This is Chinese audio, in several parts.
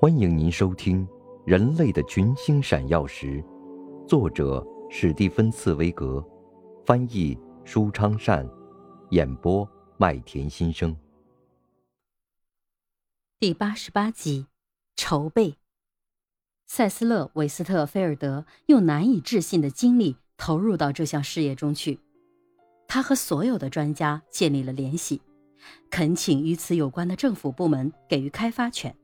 欢迎您收听《人类的群星闪耀时》，作者史蒂芬·茨威格，翻译舒昌善，演播麦田心声。第八十八集，筹备。塞斯勒·韦斯特菲尔德用难以置信的精力投入到这项事业中去，他和所有的专家建立了联系，恳请与此有关的政府部门给予开发权。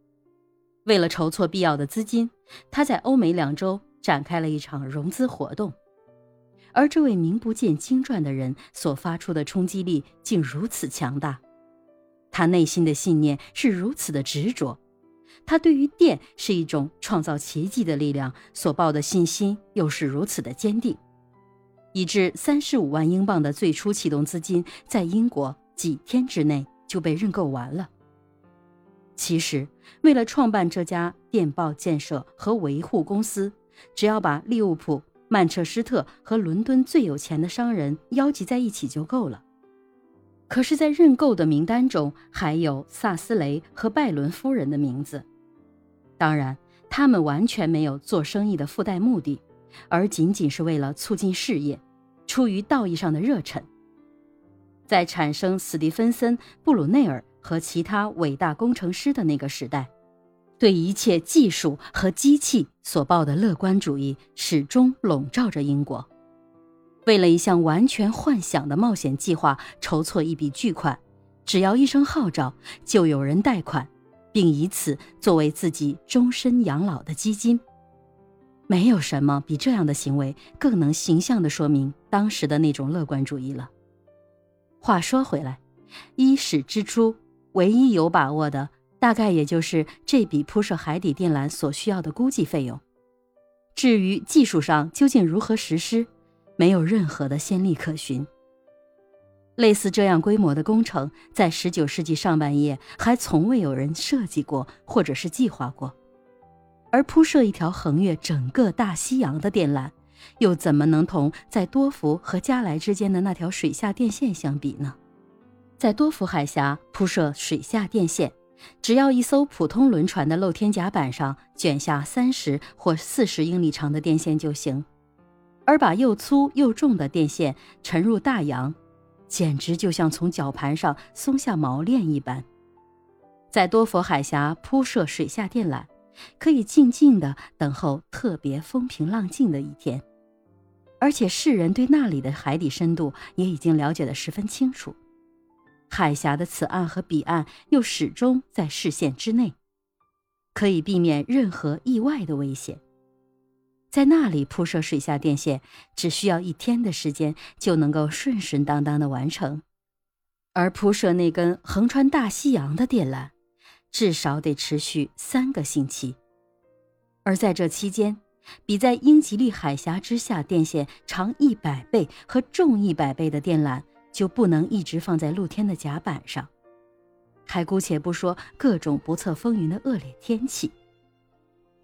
为了筹措必要的资金，他在欧美两周展开了一场融资活动，而这位名不见经传的人所发出的冲击力竟如此强大，他内心的信念是如此的执着，他对于电是一种创造奇迹的力量所抱的信心又是如此的坚定，以致三十五万英镑的最初启动资金在英国几天之内就被认购完了。其实，为了创办这家电报建设和维护公司，只要把利物浦、曼彻斯特和伦敦最有钱的商人邀集在一起就够了。可是，在认购的名单中还有萨斯雷和拜伦夫人的名字。当然，他们完全没有做生意的附带目的，而仅仅是为了促进事业，出于道义上的热忱。在产生史蒂芬森·布鲁内尔。和其他伟大工程师的那个时代，对一切技术和机器所抱的乐观主义始终笼罩着英国。为了一项完全幻想的冒险计划筹措一笔巨款，只要一声号召，就有人贷款，并以此作为自己终身养老的基金。没有什么比这样的行为更能形象地说明当时的那种乐观主义了。话说回来，伊始之初。唯一有把握的，大概也就是这笔铺设海底电缆所需要的估计费用。至于技术上究竟如何实施，没有任何的先例可循。类似这样规模的工程，在19世纪上半叶还从未有人设计过或者是计划过。而铺设一条横越整个大西洋的电缆，又怎么能同在多福和加莱之间的那条水下电线相比呢？在多福海峡铺设水下电线，只要一艘普通轮船的露天甲板上卷下三十或四十英里长的电线就行，而把又粗又重的电线沉入大洋，简直就像从绞盘上松下锚链一般。在多佛海峡铺设水下电缆，可以静静地等候特别风平浪静的一天，而且世人对那里的海底深度也已经了解得十分清楚。海峡的此岸和彼岸又始终在视线之内，可以避免任何意外的危险。在那里铺设水下电线，只需要一天的时间就能够顺顺当当的完成；而铺设那根横穿大西洋的电缆，至少得持续三个星期。而在这期间，比在英吉利海峡之下电线长一百倍和重一百倍的电缆。就不能一直放在露天的甲板上，还姑且不说各种不测风云的恶劣天气。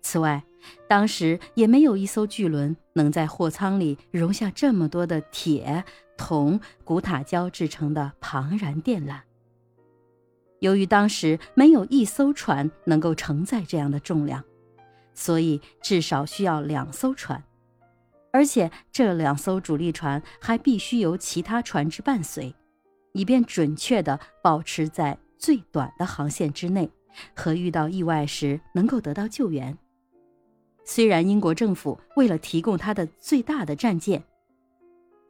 此外，当时也没有一艘巨轮能在货舱里容下这么多的铁、铜、古塔胶制成的庞然电缆。由于当时没有一艘船能够承载这样的重量，所以至少需要两艘船。而且这两艘主力船还必须由其他船只伴随，以便准确地保持在最短的航线之内，和遇到意外时能够得到救援。虽然英国政府为了提供它的最大的战舰，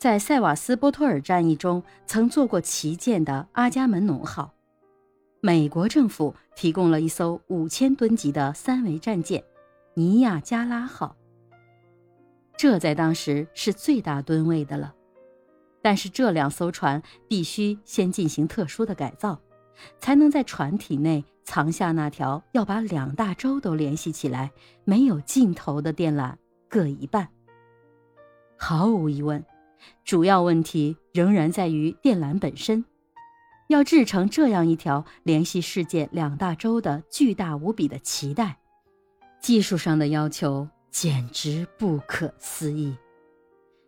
在塞瓦斯波托尔战役中曾做过旗舰的阿伽门农号，美国政府提供了一艘五千吨级的三维战舰尼亚加拉号。这在当时是最大吨位的了，但是这两艘船必须先进行特殊的改造，才能在船体内藏下那条要把两大洲都联系起来、没有尽头的电缆，各一半。毫无疑问，主要问题仍然在于电缆本身。要制成这样一条联系世界两大洲的巨大无比的脐带，技术上的要求。简直不可思议，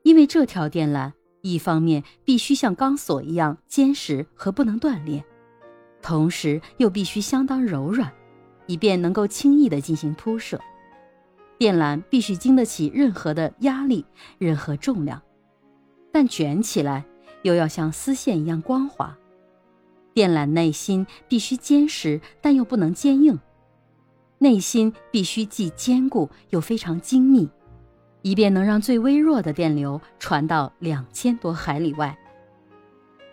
因为这条电缆一方面必须像钢索一样坚实和不能断裂，同时又必须相当柔软，以便能够轻易地进行铺设。电缆必须经得起任何的压力、任何重量，但卷起来又要像丝线一样光滑。电缆内心必须坚实，但又不能坚硬。内心必须既坚固又非常精密，以便能让最微弱的电流传到两千多海里外。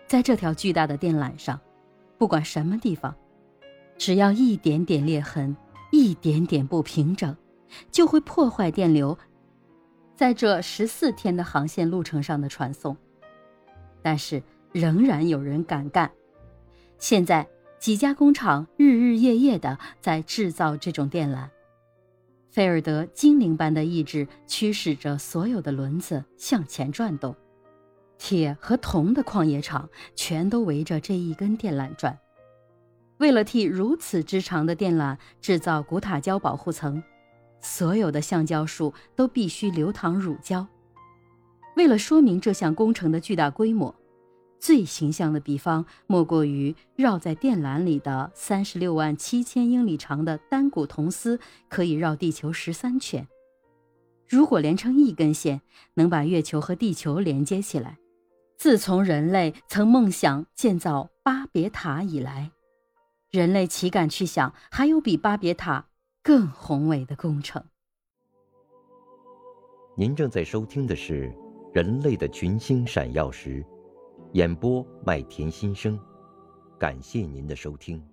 在这条巨大的电缆上，不管什么地方，只要一点点裂痕、一点点不平整，就会破坏电流在这十四天的航线路程上的传送。但是，仍然有人敢干。现在。几家工厂日日夜夜的在制造这种电缆，菲尔德精灵般的意志驱使着所有的轮子向前转动，铁和铜的矿业厂全都围着这一根电缆转。为了替如此之长的电缆制造古塔胶保护层，所有的橡胶树都必须流淌乳胶。为了说明这项工程的巨大规模。最形象的比方，莫过于绕在电缆里的三十六万七千英里长的单股铜丝，可以绕地球十三圈。如果连成一根线，能把月球和地球连接起来，自从人类曾梦想建造巴别塔以来，人类岂敢去想还有比巴别塔更宏伟的工程？您正在收听的是《人类的群星闪耀时》。演播麦田心声，感谢您的收听。